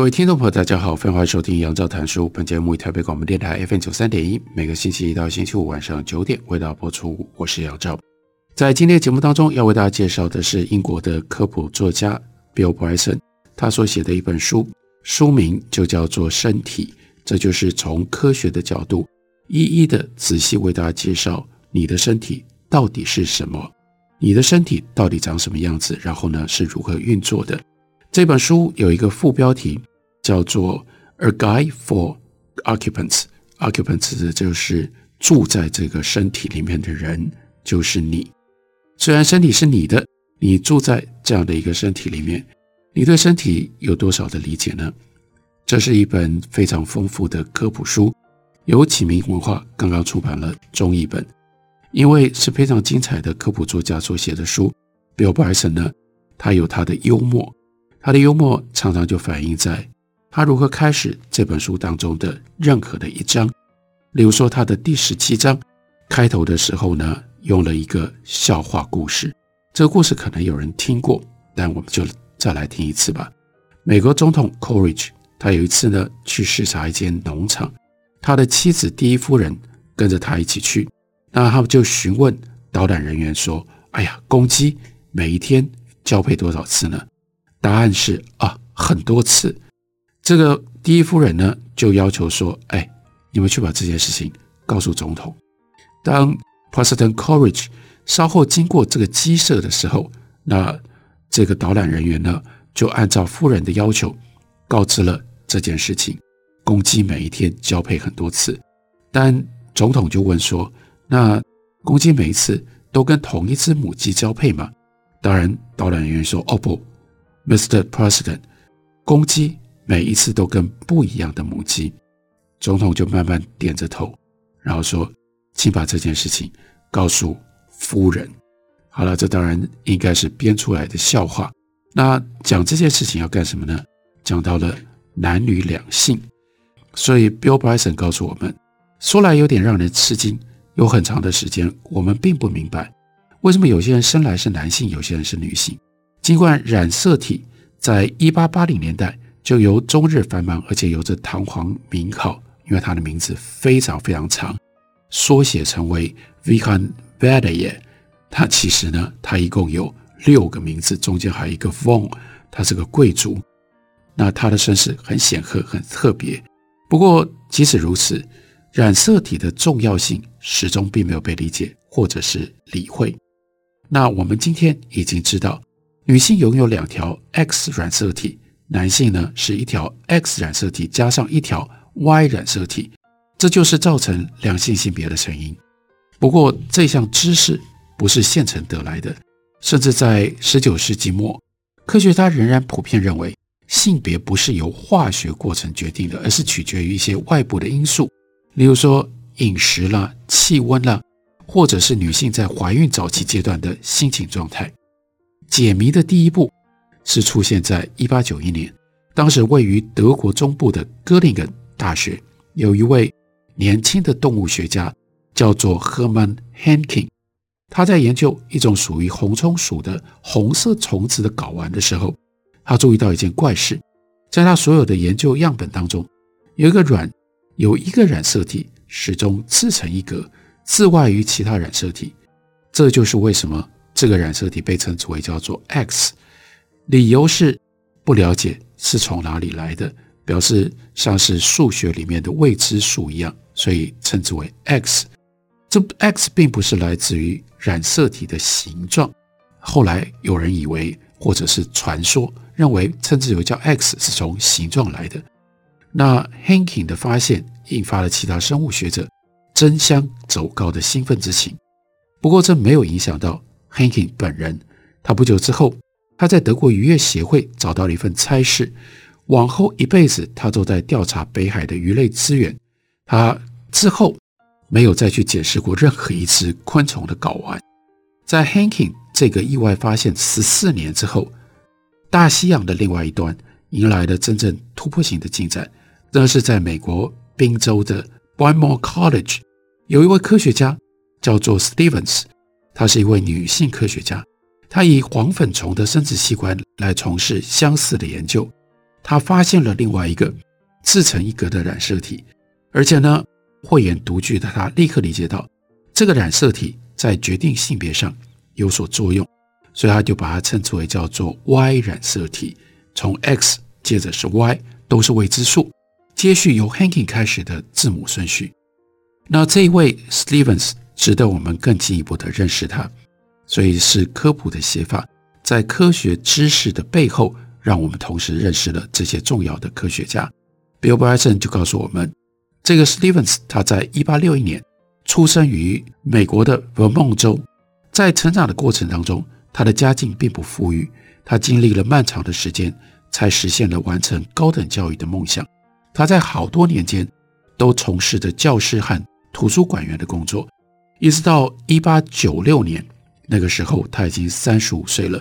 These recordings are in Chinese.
各位听众朋友，大家好，欢迎收听杨照谈书。本节目以台北广播电台 FM 九三点一，每个星期一到星期五晚上九点为大家播出。我是杨照。在今天的节目当中，要为大家介绍的是英国的科普作家 Bill Bryson，他所写的一本书，书名就叫做《身体》，这就是从科学的角度，一一的仔细为大家介绍你的身体到底是什么，你的身体到底长什么样子，然后呢是如何运作的。这本书有一个副标题。叫做《A Guide for Occupants》，Occupants 就是住在这个身体里面的人，就是你。虽然身体是你的，你住在这样的一个身体里面，你对身体有多少的理解呢？这是一本非常丰富的科普书，由启明文化刚刚出版了中译本。因为是非常精彩的科普作家所写的书，Bill Bryson 呢，他有他的幽默，他的幽默常常就反映在。他如何开始这本书当中的任何的一章？例如说，他的第十七章开头的时候呢，用了一个笑话故事。这个故事可能有人听过，但我们就再来听一次吧。美国总统 Coolidge，他有一次呢去视察一间农场，他的妻子第一夫人跟着他一起去。那他们就询问导览人员说：“哎呀，公鸡每一天交配多少次呢？”答案是啊，很多次。这个第一夫人呢，就要求说：“哎，你们去把这件事情告诉总统。”当 President Courage 稍后经过这个鸡舍的时候，那这个导览人员呢，就按照夫人的要求告知了这件事情。公鸡每一天交配很多次，但总统就问说：“那公鸡每一次都跟同一只母鸡交配吗？”当然，导览人员说：“哦不，Mr. President，公鸡。”每一次都跟不一样的母鸡，总统就慢慢点着头，然后说：“请把这件事情告诉夫人。”好了，这当然应该是编出来的笑话。那讲这件事情要干什么呢？讲到了男女两性，所以 Bill Bryson 告诉我们，说来有点让人吃惊。有很长的时间，我们并不明白为什么有些人生来是男性，有些人是女性。尽管染色体在一八八零年代。就由中日繁忙，而且有着堂皇名号，因为它的名字非常非常长，缩写成为 Vihan Vadaye。它其实呢，它一共有六个名字，中间还有一个 Von，他是个贵族。那他的身世很显赫，很特别。不过即使如此，染色体的重要性始终并没有被理解或者是理会。那我们今天已经知道，女性拥有两条 X 染色体。男性呢，是一条 X 染色体加上一条 Y 染色体，这就是造成两性性别的成因。不过这项知识不是现成得来的，甚至在十九世纪末，科学家仍然普遍认为性别不是由化学过程决定的，而是取决于一些外部的因素，例如说饮食啦、气温啦，或者是女性在怀孕早期阶段的心情状态。解谜的第一步。是出现在一八九一年，当时位于德国中部的哥林根大学，有一位年轻的动物学家，叫做赫曼·汉金。他在研究一种属于红葱属的红色虫子的睾丸的时候，他注意到一件怪事，在他所有的研究样本当中，有一个卵有一个染色体始终自成一格，自外于其他染色体。这就是为什么这个染色体被称之为叫做 X。理由是不了解是从哪里来的，表示像是数学里面的未知数一样，所以称之为 X。这 X 并不是来自于染色体的形状。后来有人以为，或者是传说认为，称之为叫 X 是从形状来的。那 Hanking 的发现引发了其他生物学者争相走高的兴奋之情。不过这没有影响到 Hanking 本人，他不久之后。他在德国渔业协会找到了一份差事，往后一辈子他都在调查北海的鱼类资源。他之后没有再去检视过任何一只昆虫的睾丸。在 Hanking 这个意外发现十四年之后，大西洋的另外一端迎来了真正突破性的进展。那是在美国宾州的 Bryn College，有一位科学家叫做 Stevens，她是一位女性科学家。他以黄粉虫的生殖器官来从事相似的研究，他发现了另外一个自成一格的染色体，而且呢，慧眼独具的他立刻理解到这个染色体在决定性别上有所作用，所以他就把它称之为叫做 Y 染色体，从 X 接着是 Y，都是未知数，接续由 Hanking 开始的字母顺序。那这一位 Stevens 值得我们更进一步的认识他。所以是科普的写法，在科学知识的背后，让我们同时认识了这些重要的科学家。Bill Bryson 就告诉我们，这个 Stevens 他在一八六一年出生于美国的 Vermont 州，在成长的过程当中，他的家境并不富裕，他经历了漫长的时间才实现了完成高等教育的梦想。他在好多年间都从事着教师和图书馆员的工作，一直到一八九六年。那个时候他已经三十五岁了，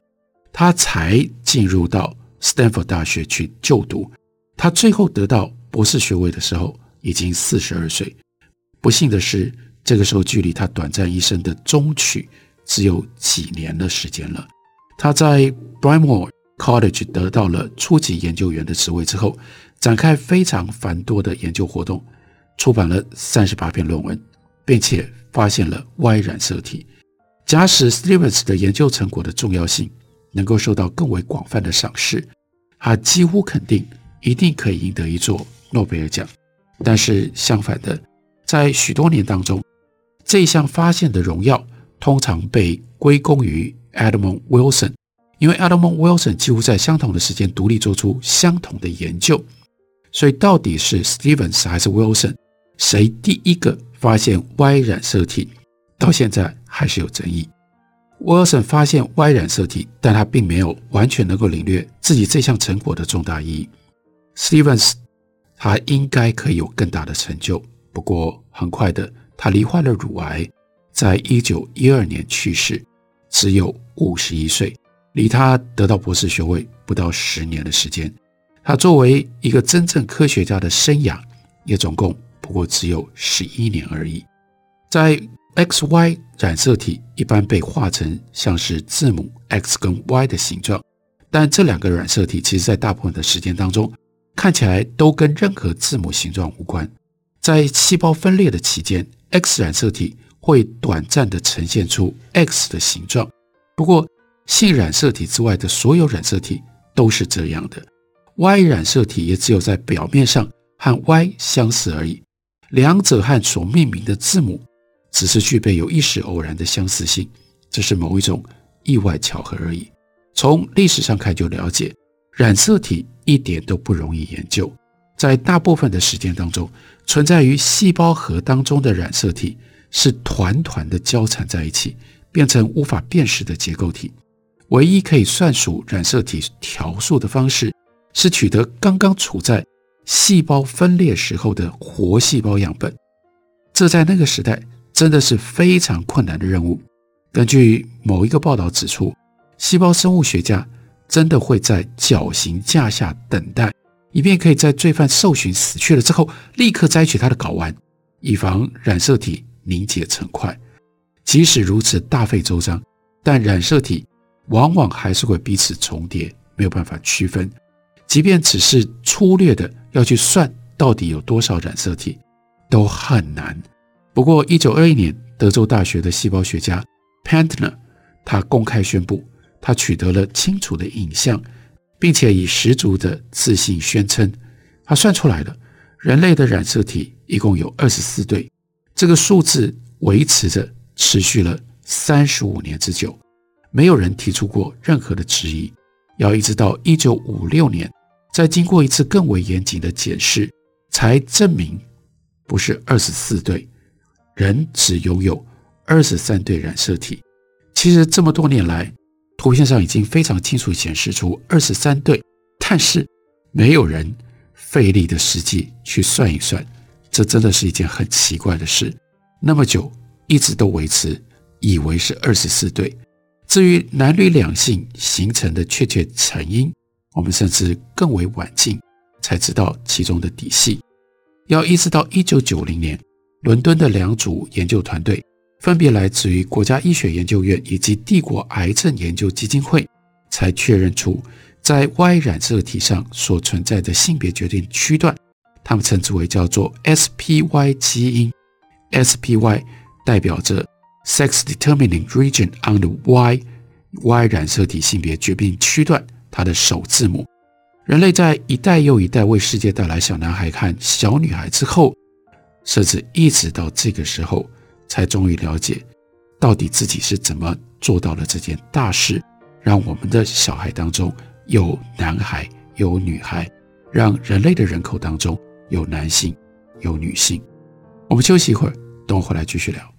他才进入到斯坦福大学去就读。他最后得到博士学位的时候已经四十二岁。不幸的是，这个时候距离他短暂一生的终曲只有几年的时间了。他在 Bryn College 得到了初级研究员的职位之后，展开非常繁多的研究活动，出版了三十八篇论文，并且发现了 Y 染色体。假使 Stevens 的研究成果的重要性能够受到更为广泛的赏识，他几乎肯定一定可以赢得一座诺贝尔奖。但是相反的，在许多年当中，这一项发现的荣耀通常被归功于 Edmund Wilson，因为 Edmund Wilson 几乎在相同的时间独立做出相同的研究。所以到底是 Stevens 还是 Wilson，谁第一个发现 Y 染色体？到现在还是有争议。Wilson 发现 Y 染色体，但他并没有完全能够领略自己这项成果的重大意义。Stevens 他应该可以有更大的成就，不过很快的，他罹患了乳癌，在一九一二年去世，只有五十一岁，离他得到博士学位不到十年的时间。他作为一个真正科学家的生涯，也总共不过只有十一年而已，在。XY 染色体一般被画成像是字母 X 跟 Y 的形状，但这两个染色体其实在大部分的时间当中看起来都跟任何字母形状无关。在细胞分裂的期间，X 染色体会短暂地呈现出 X 的形状，不过性染色体之外的所有染色体都是这样的。Y 染色体也只有在表面上和 Y 相似而已，两者和所命名的字母。只是具备有一时偶然的相似性，这是某一种意外巧合而已。从历史上看就了解，染色体一点都不容易研究。在大部分的时间当中，存在于细胞核当中的染色体是团团的交缠在一起，变成无法辨识的结构体。唯一可以算数染色体条数的方式，是取得刚刚处在细胞分裂时候的活细胞样本。这在那个时代。真的是非常困难的任务。根据某一个报道指出，细胞生物学家真的会在绞刑架下等待，以便可以在罪犯受刑死去了之后，立刻摘取他的睾丸，以防染色体凝结成块。即使如此大费周章，但染色体往往还是会彼此重叠，没有办法区分。即便只是粗略的要去算到底有多少染色体，都很难。不过，一九二一年，德州大学的细胞学家 Pentner，他公开宣布，他取得了清楚的影像，并且以十足的自信宣称，他算出来了，人类的染色体一共有二十四对，这个数字维持着，持续了三十五年之久，没有人提出过任何的质疑。要一直到一九五六年，再经过一次更为严谨的检视，才证明不是二十四对。人只拥有二十三对染色体。其实这么多年来，图片上已经非常清楚显示出二十三对，但是没有人费力的实际去算一算，这真的是一件很奇怪的事。那么久一直都维持，以为是二十四对。至于男女两性形成的确切成因，我们甚至更为晚近才知道其中的底细。要一直到一九九零年，伦敦的两组研究团队，分别来自于国家医学研究院以及帝国癌症研究基金会，才确认出在 Y 染色体上所存在的性别决定区段，他们称之为叫做 SPY 基因，SPY 代表着 Sex Determining Region on the Y Y 染色体性别决定区段，它的首字母。人类在一代又一代为世界带来小男孩和小女孩之后，甚至一直到这个时候，才终于了解到底自己是怎么做到了这件大事，让我们的小孩当中有男孩有女孩，让人类的人口当中有男性有女性。我们休息一会儿，等我回来继续聊。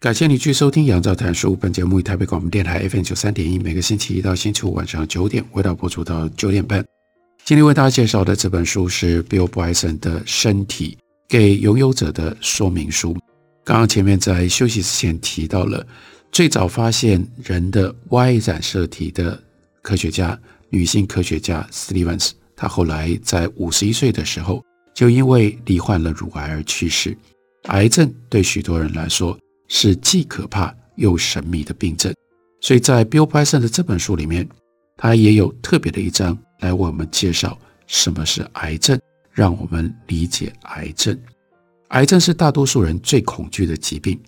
感谢你继续收听《杨照谈书》。本节目以台北广播电台 FM 九三点一，每个星期一到星期五晚上九点，回到播出到九点半。今天为大家介绍的这本书是 Bill Bryson 的《身体给拥有者的说明书》。刚刚前面在休息之前提到了，最早发现人的 Y 染色体的科学家，女性科学家 Stevens，她后来在五十一岁的时候就因为罹患了乳癌而去世。癌症对许多人来说，是既可怕又神秘的病症，所以在 Bill Bryson 的这本书里面，他也有特别的一章来为我们介绍什么是癌症，让我们理解癌症。癌症是大多数人最恐惧的疾病，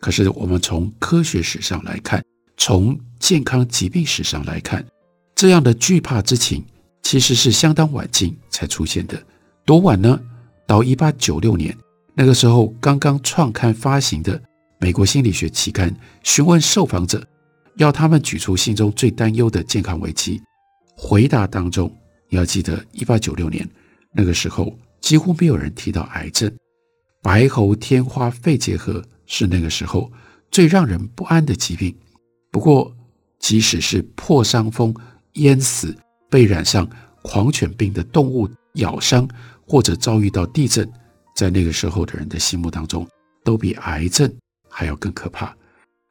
可是我们从科学史上来看，从健康疾病史上来看，这样的惧怕之情其实是相当晚近才出现的。多晚呢？到一八九六年，那个时候刚刚创刊发行的。美国心理学期刊询问受访者，要他们举出心中最担忧的健康危机。回答当中，你要记得，一八九六年那个时候几乎没有人提到癌症。白喉、天花、肺结核是那个时候最让人不安的疾病。不过，即使是破伤风、淹死、被染上狂犬病的动物咬伤，或者遭遇到地震，在那个时候的人的心目当中，都比癌症。还要更可怕，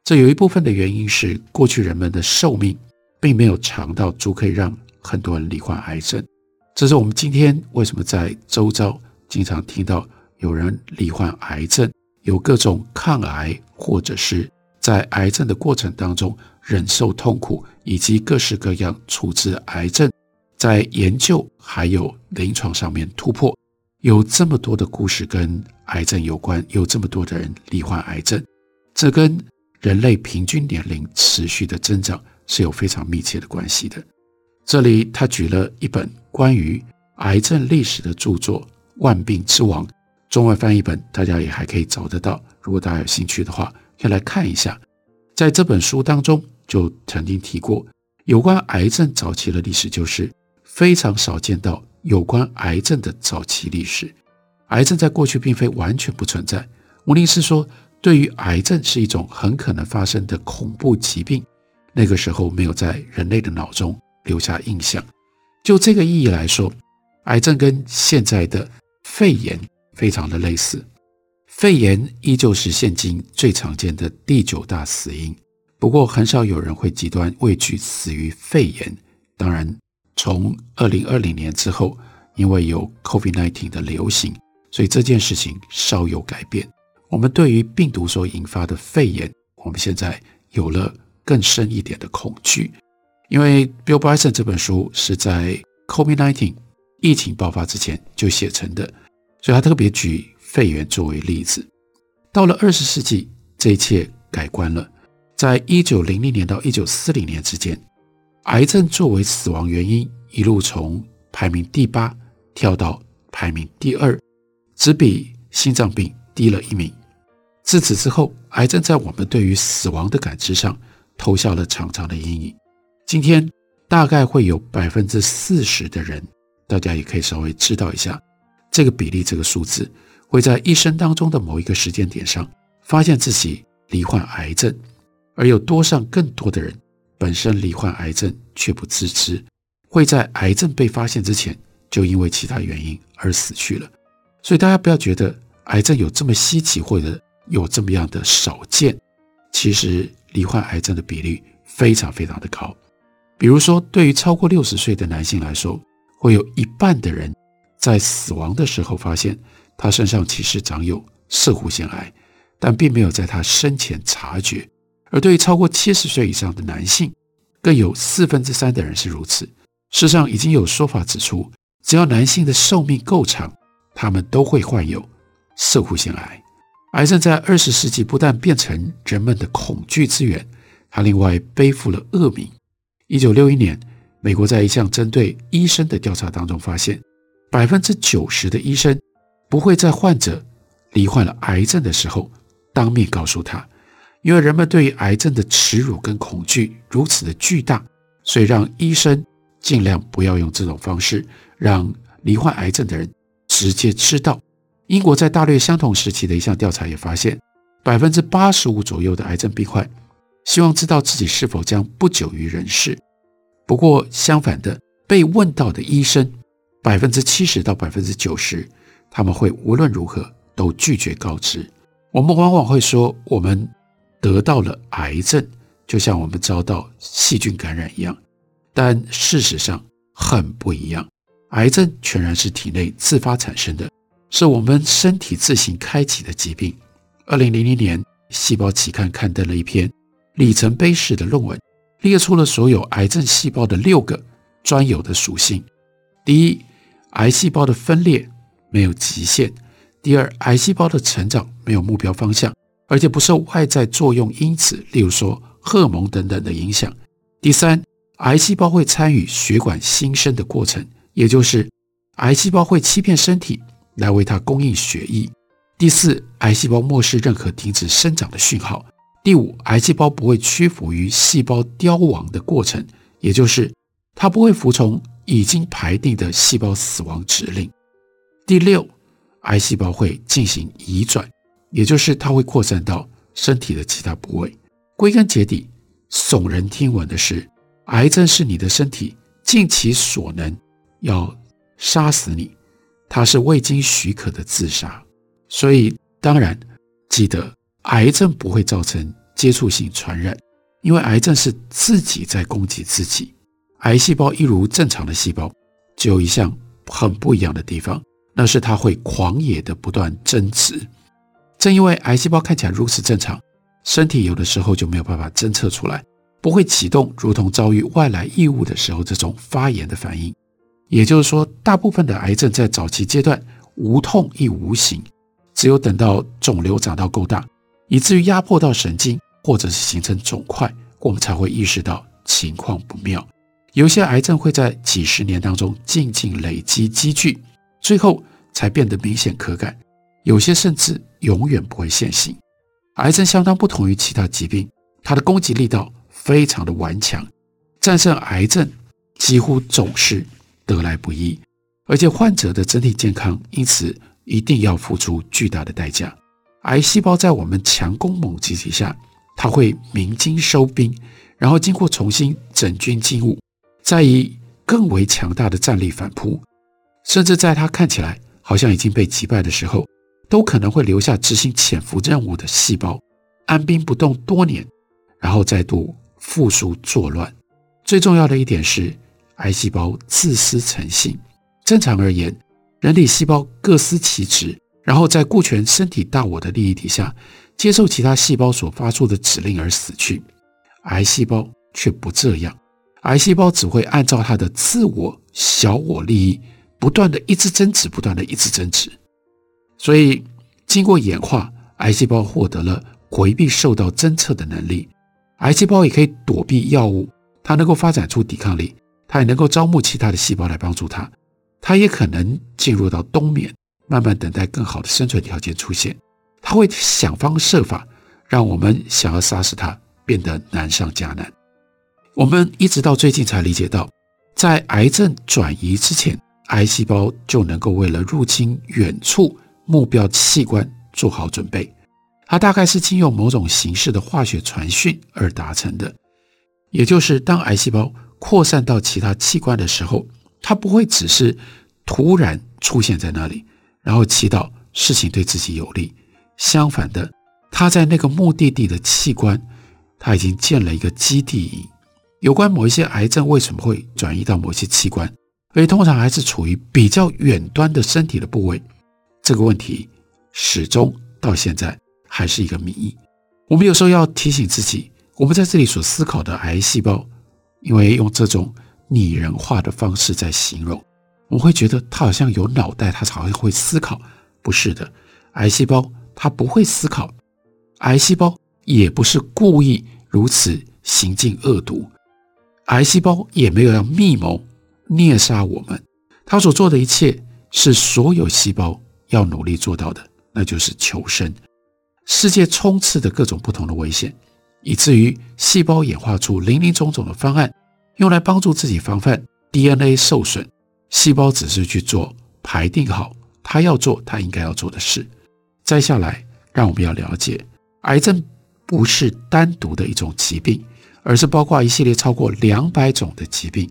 这有一部分的原因是过去人们的寿命并没有长到足可以让很多人罹患癌症。这是我们今天为什么在周遭经常听到有人罹患癌症，有各种抗癌，或者是在癌症的过程当中忍受痛苦，以及各式各样处置癌症，在研究还有临床上面突破，有这么多的故事跟癌症有关，有这么多的人罹患癌症。这跟人类平均年龄持续的增长是有非常密切的关系的。这里他举了一本关于癌症历史的著作《万病之王》，中文翻译本大家也还可以找得到。如果大家有兴趣的话，可以来看一下。在这本书当中，就曾经提过有关癌症早期的历史，就是非常少见到有关癌症的早期历史。癌症在过去并非完全不存在。牟尼斯说，对于癌症是一种很可能发生的恐怖疾病，那个时候没有在人类的脑中留下印象。就这个意义来说，癌症跟现在的肺炎非常的类似。肺炎依旧是现今最常见的第九大死因，不过很少有人会极端畏惧死于肺炎。当然，从二零二零年之后，因为有 COVID-19 的流行。所以这件事情稍有改变，我们对于病毒所引发的肺炎，我们现在有了更深一点的恐惧。因为 Bill Bryson 这本书是在 COVID-19 疫情爆发之前就写成的，所以他特别举肺炎作为例子。到了二十世纪，这一切改观了。在一九零零年到一九四零年之间，癌症作为死亡原因，一路从排名第八跳到排名第二。只比心脏病低了一名。自此之后，癌症在我们对于死亡的感知上投下了长长的阴影。今天大概会有百分之四十的人，大家也可以稍微知道一下这个比例，这个数字会在一生当中的某一个时间点上发现自己罹患癌症，而有多上更多的人本身罹患癌症却不自知，会在癌症被发现之前就因为其他原因而死去了。所以大家不要觉得癌症有这么稀奇，或者有这么样的少见。其实罹患癌症的比例非常非常的高。比如说，对于超过六十岁的男性来说，会有一半的人在死亡的时候发现他身上其实长有射护腺癌，但并没有在他生前察觉。而对于超过七十岁以上的男性，更有四分之三的人是如此。事实上，已经有说法指出，只要男性的寿命够长，他们都会患有射护腺癌。癌症在二十世纪不但变成人们的恐惧之源，还另外背负了恶名。一九六一年，美国在一项针对医生的调查当中发现，百分之九十的医生不会在患者罹患了癌症的时候当面告诉他，因为人们对于癌症的耻辱跟恐惧如此的巨大，所以让医生尽量不要用这种方式让罹患癌症的人。直接知道，英国在大略相同时期的一项调查也发现，百分之八十五左右的癌症病患希望知道自己是否将不久于人世。不过相反的，被问到的医生，百分之七十到百分之九十，他们会无论如何都拒绝告知。我们往往会说，我们得到了癌症，就像我们遭到细菌感染一样，但事实上很不一样。癌症全然是体内自发产生的，是我们身体自行开启的疾病。二零零零年，《细胞》期刊刊登了一篇里程碑式的论文，列出了所有癌症细胞的六个专有的属性：第一，癌细胞的分裂没有极限；第二，癌细胞的成长没有目标方向，而且不受外在作用因子，例如说荷尔蒙等等的影响；第三，癌细胞会参与血管新生的过程。也就是，癌细胞会欺骗身体来为它供应血液。第四，癌细胞漠视任何停止生长的讯号。第五，癌细胞不会屈服于细胞凋亡的过程，也就是它不会服从已经排定的细胞死亡指令。第六，癌细胞会进行移转，也就是它会扩散到身体的其他部位。归根结底，耸人听闻的是，癌症是你的身体尽其所能。要杀死你，它是未经许可的自杀。所以，当然记得，癌症不会造成接触性传染，因为癌症是自己在攻击自己。癌细胞一如正常的细胞，只有一项很不一样的地方，那是它会狂野的不断增殖。正因为癌细胞看起来如此正常，身体有的时候就没有办法侦测出来，不会启动如同遭遇外来异物的时候这种发炎的反应。也就是说，大部分的癌症在早期阶段无痛亦无形，只有等到肿瘤长到够大，以至于压迫到神经，或者是形成肿块，我们才会意识到情况不妙。有些癌症会在几十年当中静静累积积聚，最后才变得明显可感；有些甚至永远不会现形。癌症相当不同于其他疾病，它的攻击力道非常的顽强，战胜癌症几乎总是得来不易，而且患者的整体健康因此一定要付出巨大的代价。癌细胞在我们强攻猛击之下，它会鸣金收兵，然后经过重新整军经武，再以更为强大的战力反扑，甚至在它看起来好像已经被击败的时候。都可能会留下执行潜伏任务的细胞，按兵不动多年，然后再度复苏作乱。最重要的一点是，癌细胞自私成性。正常而言，人体细胞各司其职，然后在顾全身体大我的利益底下，接受其他细胞所发出的指令而死去。癌细胞却不这样，癌细胞只会按照它的自我小我利益，不断的一直增殖，不断的一直增殖。所以，经过演化，癌细胞获得了回避受到侦测的能力。癌细胞也可以躲避药物，它能够发展出抵抗力，它也能够招募其他的细胞来帮助它。它也可能进入到冬眠，慢慢等待更好的生存条件出现。它会想方设法让我们想要杀死它变得难上加难。我们一直到最近才理解到，在癌症转移之前，癌细胞就能够为了入侵远处。目标器官做好准备，它大概是经由某种形式的化学传讯而达成的。也就是当癌细胞扩散到其他器官的时候，它不会只是突然出现在那里，然后祈祷事情对自己有利。相反的，它在那个目的地的器官，它已经建了一个基地营。有关某一些癌症为什么会转移到某些器官，而通常还是处于比较远端的身体的部位。这个问题始终到现在还是一个谜。我们有时候要提醒自己，我们在这里所思考的癌细胞，因为用这种拟人化的方式在形容，我会觉得它好像有脑袋，它好像会思考。不是的，癌细胞它不会思考，癌细胞也不是故意如此行径恶毒，癌细胞也没有要密谋虐杀我们。它所做的一切是所有细胞。要努力做到的，那就是求生。世界充斥着各种不同的危险，以至于细胞演化出林林总总的方案，用来帮助自己防范 DNA 受损。细胞只是去做排定好它要做它应该要做的事。再下来，让我们要了解，癌症不是单独的一种疾病，而是包括一系列超过两百种的疾病，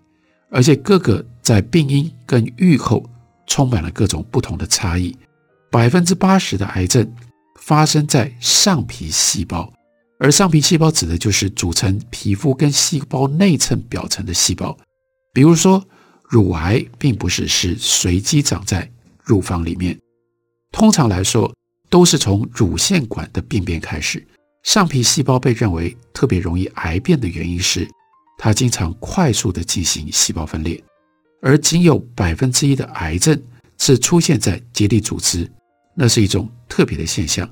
而且各个在病因跟预后充满了各种不同的差异。百分之八十的癌症发生在上皮细胞，而上皮细胞指的就是组成皮肤跟细胞内衬表层的细胞。比如说，乳癌并不是是随机长在乳房里面，通常来说都是从乳腺管的病变开始。上皮细胞被认为特别容易癌变的原因是，它经常快速地进行细胞分裂，而仅有百分之一的癌症是出现在结缔组织。那是一种特别的现象。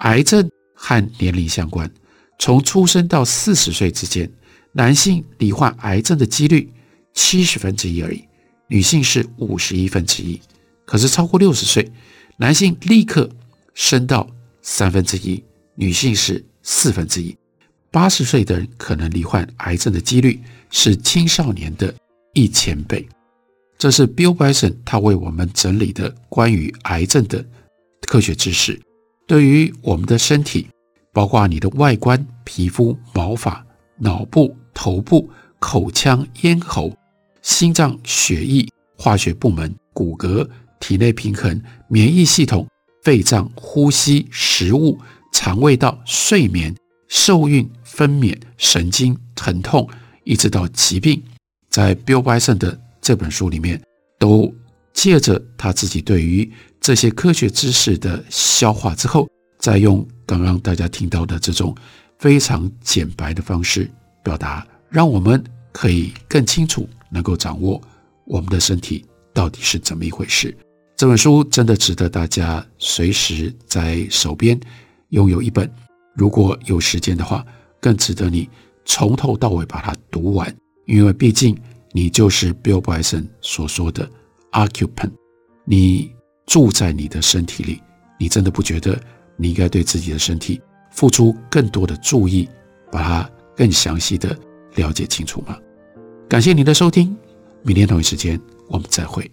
癌症和年龄相关，从出生到四十岁之间，男性罹患癌症的几率七十分之一而已，女性是五十一分之一。可是超过六十岁，男性立刻升到三分之一，女性是四分之一。八十岁的人可能罹患癌症的几率是青少年的一千倍。这是 Bill Bryson 他为我们整理的关于癌症的。科学知识对于我们的身体，包括你的外观、皮肤、毛发、脑部、头部、口腔、咽喉、心脏、血液、化学部门、骨骼、体内平衡、免疫系统、肺脏、呼吸、食物、肠胃道、睡眠、受孕、分娩、神经、疼痛，一直到疾病，在 Bill Bryson 的这本书里面，都借着他自己对于。这些科学知识的消化之后，再用刚刚大家听到的这种非常简白的方式表达，让我们可以更清楚能够掌握我们的身体到底是怎么一回事。这本书真的值得大家随时在手边拥有一本，如果有时间的话，更值得你从头到尾把它读完，因为毕竟你就是 Bill Bryson 所说的 occupant，你住在你的身体里，你真的不觉得你应该对自己的身体付出更多的注意，把它更详细的了解清楚吗？感谢您的收听，明天同一时间我们再会。